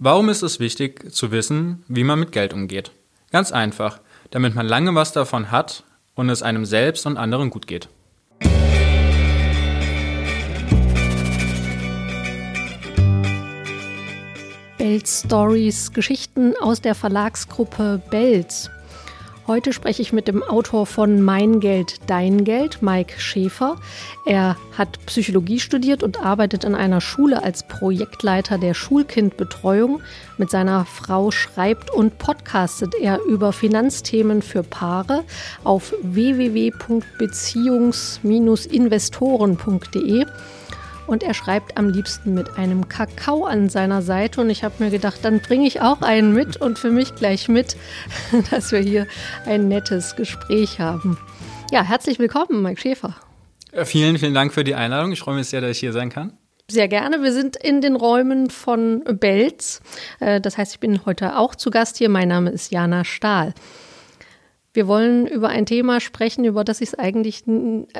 Warum ist es wichtig zu wissen, wie man mit Geld umgeht? Ganz einfach, damit man lange was davon hat und es einem selbst und anderen gut geht. Belz Stories, Geschichten aus der Verlagsgruppe Belz. Heute spreche ich mit dem Autor von Mein Geld, Dein Geld, Mike Schäfer. Er hat Psychologie studiert und arbeitet in einer Schule als Projektleiter der Schulkindbetreuung. Mit seiner Frau schreibt und podcastet er über Finanzthemen für Paare auf www.beziehungs-investoren.de und er schreibt am liebsten mit einem Kakao an seiner Seite. Und ich habe mir gedacht, dann bringe ich auch einen mit und für mich gleich mit, dass wir hier ein nettes Gespräch haben. Ja, herzlich willkommen, Mike Schäfer. Vielen, vielen Dank für die Einladung. Ich freue mich sehr, dass ich hier sein kann. Sehr gerne. Wir sind in den Räumen von Belz. Äh, das heißt, ich bin heute auch zu Gast hier. Mein Name ist Jana Stahl. Wir wollen über ein Thema sprechen, über das ich es eigentlich,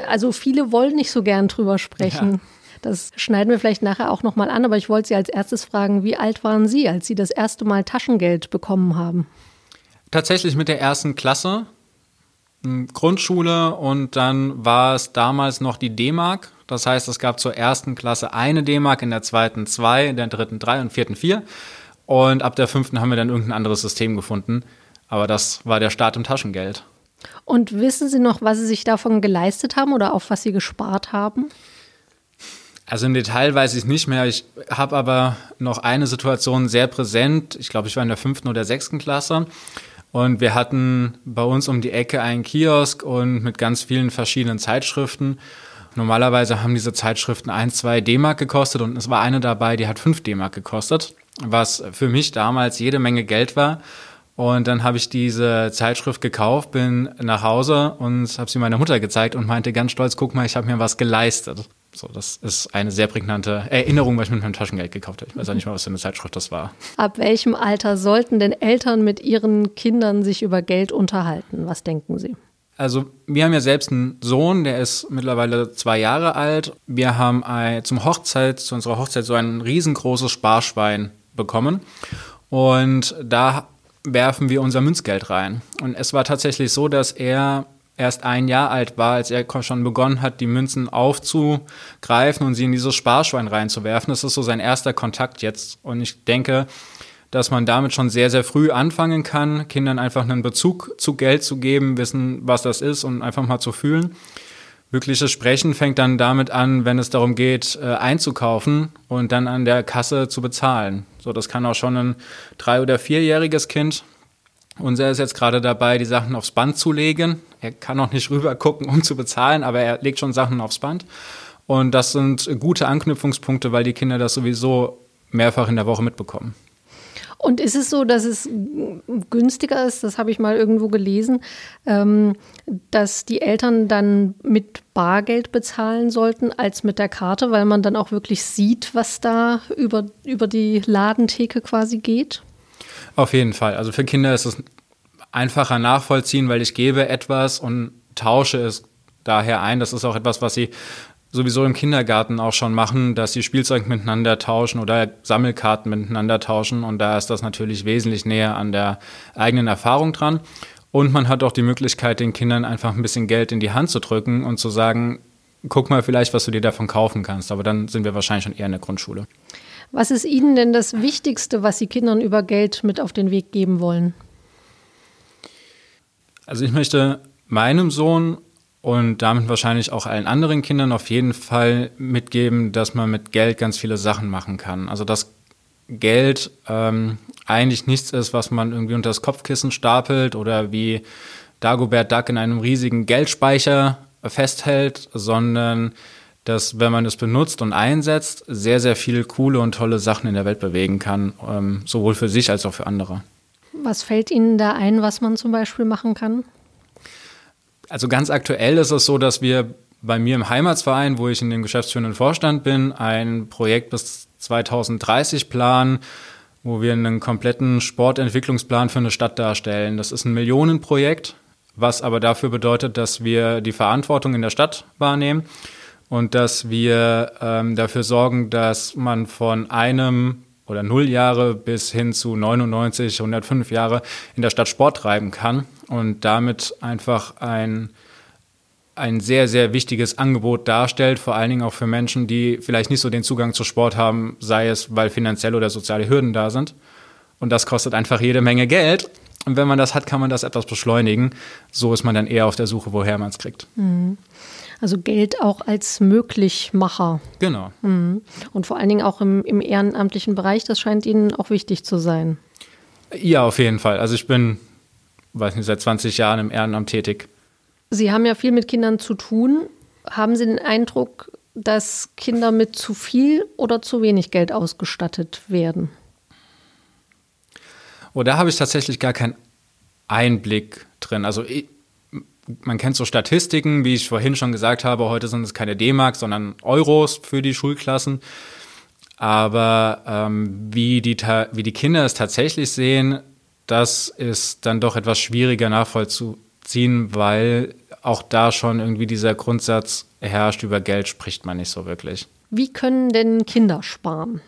also viele wollen nicht so gern drüber sprechen. Ja. Das schneiden wir vielleicht nachher auch nochmal an, aber ich wollte Sie als erstes fragen, wie alt waren Sie, als Sie das erste Mal Taschengeld bekommen haben? Tatsächlich mit der ersten Klasse, hm, Grundschule und dann war es damals noch die D-Mark. Das heißt, es gab zur ersten Klasse eine D-Mark, in der zweiten zwei, in der dritten drei und vierten vier. Und ab der fünften haben wir dann irgendein anderes System gefunden. Aber das war der Start im Taschengeld. Und wissen Sie noch, was Sie sich davon geleistet haben oder auf was Sie gespart haben? Also im Detail weiß ich es nicht mehr. Ich habe aber noch eine Situation sehr präsent. Ich glaube, ich war in der fünften oder sechsten Klasse. Und wir hatten bei uns um die Ecke einen Kiosk und mit ganz vielen verschiedenen Zeitschriften. Normalerweise haben diese Zeitschriften 1, 2 D-Mark gekostet und es war eine dabei, die hat 5 D-Mark gekostet, was für mich damals jede Menge Geld war. Und dann habe ich diese Zeitschrift gekauft, bin nach Hause und habe sie meiner Mutter gezeigt und meinte ganz stolz, guck mal, ich habe mir was geleistet. So, das ist eine sehr prägnante Erinnerung, weil ich mit meinem Taschengeld gekauft habe. Ich weiß auch nicht mal, was für eine Zeitschrift das war. Ab welchem Alter sollten denn Eltern mit ihren Kindern sich über Geld unterhalten? Was denken Sie? Also wir haben ja selbst einen Sohn, der ist mittlerweile zwei Jahre alt. Wir haben ein, zum Hochzeit, zu unserer Hochzeit so ein riesengroßes Sparschwein bekommen. Und da werfen wir unser Münzgeld rein. Und es war tatsächlich so, dass er erst ein Jahr alt war, als er schon begonnen hat, die Münzen aufzugreifen und sie in dieses Sparschwein reinzuwerfen. Das ist so sein erster Kontakt jetzt. Und ich denke, dass man damit schon sehr, sehr früh anfangen kann, Kindern einfach einen Bezug zu Geld zu geben, wissen, was das ist und einfach mal zu fühlen. Wirkliches Sprechen fängt dann damit an, wenn es darum geht, äh, einzukaufen und dann an der Kasse zu bezahlen. So, das kann auch schon ein drei- oder vierjähriges Kind unser ist jetzt gerade dabei, die Sachen aufs Band zu legen. Er kann noch nicht rüber gucken, um zu bezahlen, aber er legt schon Sachen aufs Band. Und das sind gute Anknüpfungspunkte, weil die Kinder das sowieso mehrfach in der Woche mitbekommen. Und ist es so, dass es günstiger ist, das habe ich mal irgendwo gelesen, ähm, dass die Eltern dann mit Bargeld bezahlen sollten als mit der Karte, weil man dann auch wirklich sieht, was da über, über die Ladentheke quasi geht? Auf jeden Fall. Also für Kinder ist es einfacher nachvollziehen, weil ich gebe etwas und tausche es daher ein. Das ist auch etwas, was sie sowieso im Kindergarten auch schon machen, dass sie Spielzeug miteinander tauschen oder Sammelkarten miteinander tauschen. Und da ist das natürlich wesentlich näher an der eigenen Erfahrung dran. Und man hat auch die Möglichkeit, den Kindern einfach ein bisschen Geld in die Hand zu drücken und zu sagen, guck mal vielleicht, was du dir davon kaufen kannst. Aber dann sind wir wahrscheinlich schon eher in der Grundschule. Was ist Ihnen denn das Wichtigste, was Sie Kindern über Geld mit auf den Weg geben wollen? Also ich möchte meinem Sohn und damit wahrscheinlich auch allen anderen Kindern auf jeden Fall mitgeben, dass man mit Geld ganz viele Sachen machen kann. Also dass Geld ähm, eigentlich nichts ist, was man irgendwie unter das Kopfkissen stapelt oder wie Dagobert Duck in einem riesigen Geldspeicher festhält, sondern dass, wenn man es benutzt und einsetzt, sehr, sehr viele coole und tolle Sachen in der Welt bewegen kann, ähm, sowohl für sich als auch für andere. Was fällt Ihnen da ein, was man zum Beispiel machen kann? Also ganz aktuell ist es so, dass wir bei mir im Heimatsverein, wo ich in dem geschäftsführenden Vorstand bin, ein Projekt bis 2030 planen, wo wir einen kompletten Sportentwicklungsplan für eine Stadt darstellen. Das ist ein Millionenprojekt, was aber dafür bedeutet, dass wir die Verantwortung in der Stadt wahrnehmen und dass wir ähm, dafür sorgen, dass man von einem oder 0 Jahre bis hin zu 99, 105 Jahre in der Stadt Sport treiben kann und damit einfach ein, ein sehr, sehr wichtiges Angebot darstellt, vor allen Dingen auch für Menschen, die vielleicht nicht so den Zugang zu Sport haben, sei es, weil finanzielle oder soziale Hürden da sind. Und das kostet einfach jede Menge Geld. Und wenn man das hat, kann man das etwas beschleunigen. So ist man dann eher auf der Suche, woher man es kriegt. Mhm. Also Geld auch als Möglichmacher. Genau. Mhm. Und vor allen Dingen auch im, im ehrenamtlichen Bereich, das scheint Ihnen auch wichtig zu sein. Ja, auf jeden Fall. Also ich bin, weiß nicht, seit 20 Jahren im Ehrenamt tätig. Sie haben ja viel mit Kindern zu tun. Haben Sie den Eindruck, dass Kinder mit zu viel oder zu wenig Geld ausgestattet werden? Oh, da habe ich tatsächlich gar keinen Einblick drin. Also man kennt so Statistiken, wie ich vorhin schon gesagt habe, heute sind es keine D-Mark, sondern Euros für die Schulklassen. Aber ähm, wie, die, wie die Kinder es tatsächlich sehen, das ist dann doch etwas schwieriger nachvollziehen, weil auch da schon irgendwie dieser Grundsatz herrscht, über Geld spricht man nicht so wirklich. Wie können denn Kinder sparen?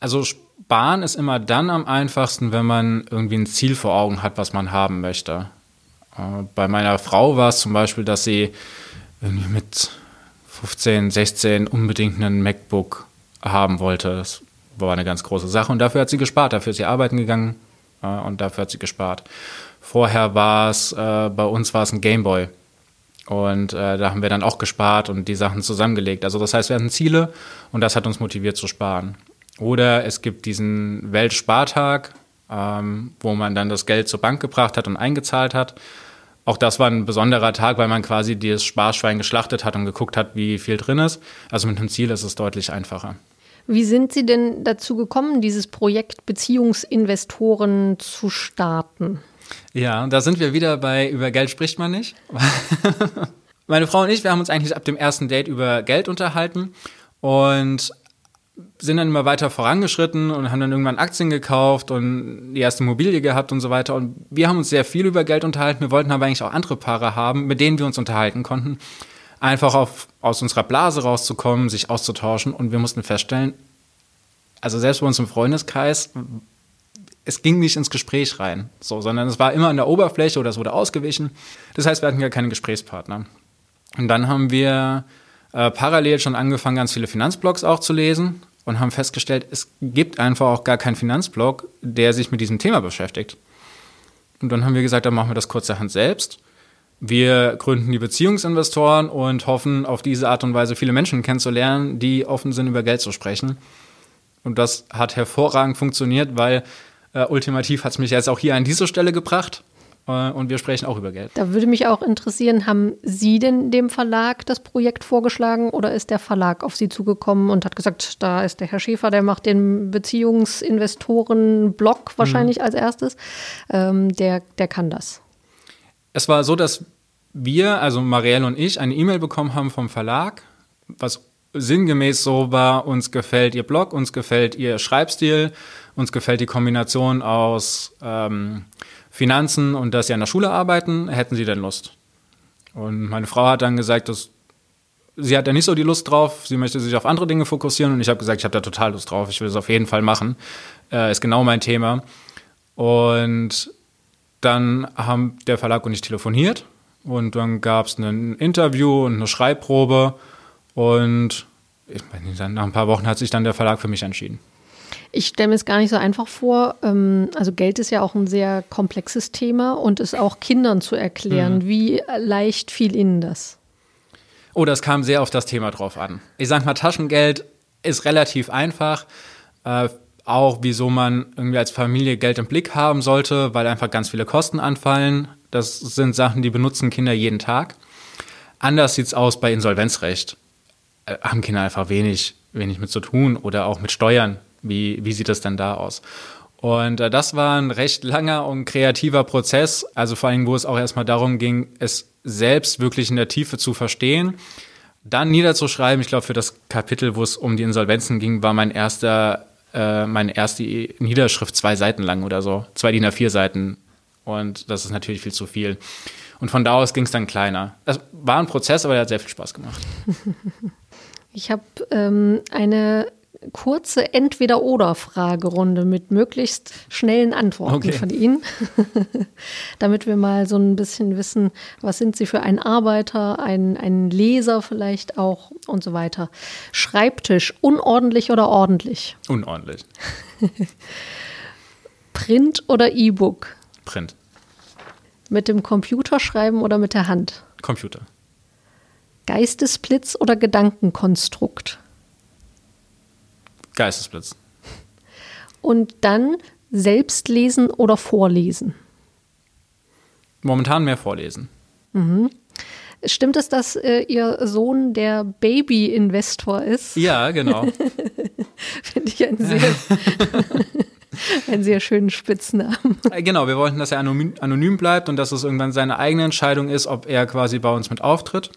Also sparen ist immer dann am einfachsten, wenn man irgendwie ein Ziel vor Augen hat, was man haben möchte. Äh, bei meiner Frau war es zum Beispiel, dass sie mit 15, 16 unbedingt einen MacBook haben wollte. Das war eine ganz große Sache und dafür hat sie gespart. Dafür ist sie arbeiten gegangen äh, und dafür hat sie gespart. Vorher war es, äh, bei uns war es ein Gameboy. Und da haben wir dann auch gespart und die Sachen zusammengelegt. Also das heißt, wir hatten Ziele und das hat uns motiviert zu sparen. Oder es gibt diesen Weltspartag, ähm, wo man dann das Geld zur Bank gebracht hat und eingezahlt hat. Auch das war ein besonderer Tag, weil man quasi das Sparschwein geschlachtet hat und geguckt hat, wie viel drin ist. Also mit einem Ziel ist es deutlich einfacher. Wie sind Sie denn dazu gekommen, dieses Projekt Beziehungsinvestoren zu starten? Ja, da sind wir wieder bei über Geld spricht man nicht. Meine Frau und ich, wir haben uns eigentlich ab dem ersten Date über Geld unterhalten und sind dann immer weiter vorangeschritten und haben dann irgendwann Aktien gekauft und die erste Immobilie gehabt und so weiter. Und wir haben uns sehr viel über Geld unterhalten. Wir wollten aber eigentlich auch andere Paare haben, mit denen wir uns unterhalten konnten. Einfach auf, aus unserer Blase rauszukommen, sich auszutauschen. Und wir mussten feststellen, also selbst bei uns im Freundeskreis, es ging nicht ins Gespräch rein, so, sondern es war immer an der Oberfläche oder es wurde ausgewichen. Das heißt, wir hatten gar keine Gesprächspartner. Und dann haben wir äh, parallel schon angefangen, ganz viele Finanzblogs auch zu lesen und haben festgestellt, es gibt einfach auch gar keinen Finanzblog, der sich mit diesem Thema beschäftigt. Und dann haben wir gesagt, dann machen wir das kurzerhand selbst. Wir gründen die Beziehungsinvestoren und hoffen, auf diese Art und Weise viele Menschen kennenzulernen, die offen sind, über Geld zu sprechen. Und das hat hervorragend funktioniert, weil äh, ultimativ hat es mich jetzt auch hier an diese Stelle gebracht. Äh, und wir sprechen auch über Geld. Da würde mich auch interessieren, haben Sie denn dem Verlag das Projekt vorgeschlagen oder ist der Verlag auf Sie zugekommen und hat gesagt, da ist der Herr Schäfer, der macht den Beziehungsinvestoren-Blog wahrscheinlich mhm. als erstes, ähm, der, der kann das? Es war so, dass wir, also Marielle und ich, eine E-Mail bekommen haben vom Verlag, was sinngemäß so war, uns gefällt Ihr Blog, uns gefällt Ihr Schreibstil, uns gefällt die Kombination aus ähm, Finanzen und dass sie an der Schule arbeiten, hätten sie denn Lust? Und meine Frau hat dann gesagt, dass sie hat ja nicht so die Lust drauf, sie möchte sich auf andere Dinge fokussieren und ich habe gesagt, ich habe da total Lust drauf, ich will es auf jeden Fall machen, äh, ist genau mein Thema. Und dann haben der Verlag und ich telefoniert und dann gab es ein Interview und eine Schreibprobe und ich meine, nach ein paar Wochen hat sich dann der Verlag für mich entschieden. Ich stelle mir es gar nicht so einfach vor. Ähm, also Geld ist ja auch ein sehr komplexes Thema und es auch Kindern zu erklären. Mhm. Wie leicht fiel Ihnen das? Oh, das kam sehr auf das Thema drauf an. Ich sag mal, Taschengeld ist relativ einfach. Äh, auch wieso man irgendwie als Familie Geld im Blick haben sollte, weil einfach ganz viele Kosten anfallen. Das sind Sachen, die benutzen Kinder jeden Tag. Anders sieht es aus bei Insolvenzrecht. Äh, haben Kinder einfach wenig, wenig mit zu tun oder auch mit Steuern. Wie, wie sieht das denn da aus? Und äh, das war ein recht langer und kreativer Prozess, also vor allem, wo es auch erstmal darum ging, es selbst wirklich in der Tiefe zu verstehen, dann niederzuschreiben. Ich glaube, für das Kapitel, wo es um die Insolvenzen ging, war mein erster, äh, meine erste Niederschrift zwei Seiten lang oder so, zwei DIN A4 Seiten. Und das ist natürlich viel zu viel. Und von da aus ging es dann kleiner. Es war ein Prozess, aber der hat sehr viel Spaß gemacht. Ich habe ähm, eine kurze Entweder-Oder-Fragerunde mit möglichst schnellen Antworten okay. von Ihnen, damit wir mal so ein bisschen wissen, was sind Sie für ein Arbeiter, ein, ein Leser vielleicht auch und so weiter. Schreibtisch, unordentlich oder ordentlich? Unordentlich. Print oder E-Book? Print. Mit dem Computer schreiben oder mit der Hand? Computer. Geistesblitz oder Gedankenkonstrukt? Geistesblitz. Und dann selbst lesen oder vorlesen? Momentan mehr vorlesen. Mhm. Stimmt es, dass äh, Ihr Sohn der Baby-Investor ist? Ja, genau. Finde ich einen sehr, einen sehr schönen Spitznamen. Äh, genau, wir wollten, dass er anonym, anonym bleibt und dass es irgendwann seine eigene Entscheidung ist, ob er quasi bei uns mit auftritt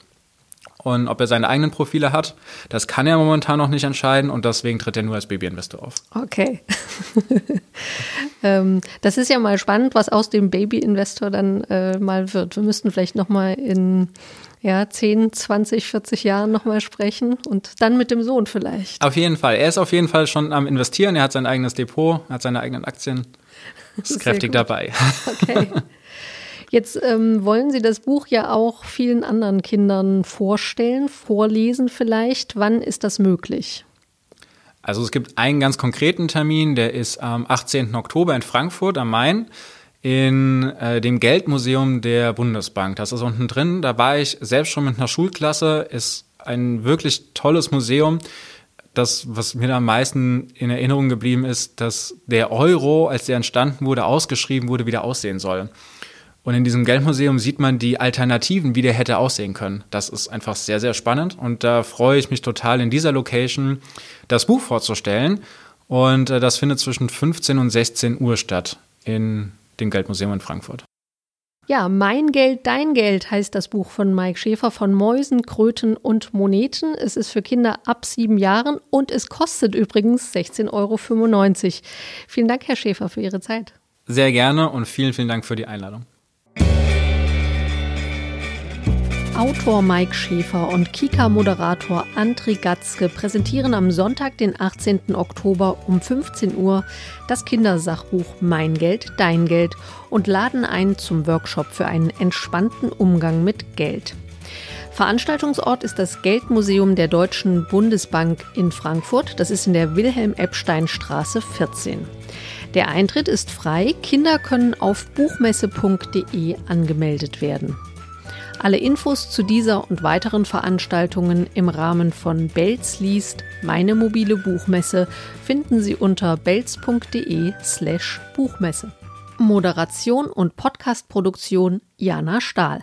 und ob er seine eigenen Profile hat. Das kann er momentan noch nicht entscheiden und deswegen tritt er nur als Baby-Investor auf. Okay. ähm, das ist ja mal spannend, was aus dem Baby-Investor dann äh, mal wird. Wir müssten vielleicht noch mal in ja, 10, 20, 40 Jahren nochmal sprechen und dann mit dem Sohn vielleicht. Auf jeden Fall. Er ist auf jeden Fall schon am Investieren. Er hat sein eigenes Depot, hat seine eigenen Aktien. Ist kräftig dabei. Okay. Jetzt ähm, wollen Sie das Buch ja auch vielen anderen Kindern vorstellen, vorlesen vielleicht. Wann ist das möglich? Also es gibt einen ganz konkreten Termin, der ist am 18. Oktober in Frankfurt am Main in äh, dem Geldmuseum der Bundesbank. Das ist unten drin. Da war ich selbst schon mit einer Schulklasse. Ist ein wirklich tolles Museum. Das, was mir am meisten in Erinnerung geblieben ist, dass der Euro, als der entstanden wurde, ausgeschrieben wurde, wieder aussehen soll. Und in diesem Geldmuseum sieht man die Alternativen, wie der hätte aussehen können. Das ist einfach sehr, sehr spannend. Und da freue ich mich total, in dieser Location das Buch vorzustellen. Und äh, das findet zwischen 15 und 16 Uhr statt in dem Geldmuseum in Frankfurt. Ja, Mein Geld, dein Geld heißt das Buch von Mike Schäfer von Mäusen, Kröten und Moneten. Es ist für Kinder ab sieben Jahren und es kostet übrigens 16,95 Euro. Vielen Dank, Herr Schäfer, für Ihre Zeit. Sehr gerne und vielen, vielen Dank für die Einladung. Autor Mike Schäfer und Kika-Moderator Andri Gatzke präsentieren am Sonntag, den 18. Oktober um 15 Uhr das Kindersachbuch Mein Geld, Dein Geld und laden ein zum Workshop für einen entspannten Umgang mit Geld. Veranstaltungsort ist das Geldmuseum der Deutschen Bundesbank in Frankfurt. Das ist in der Wilhelm-Epstein-Straße 14. Der Eintritt ist frei. Kinder können auf buchmesse.de angemeldet werden. Alle Infos zu dieser und weiteren Veranstaltungen im Rahmen von Belz liest, meine mobile Buchmesse, finden Sie unter belz.de/slash Buchmesse. Moderation und Podcastproduktion Jana Stahl.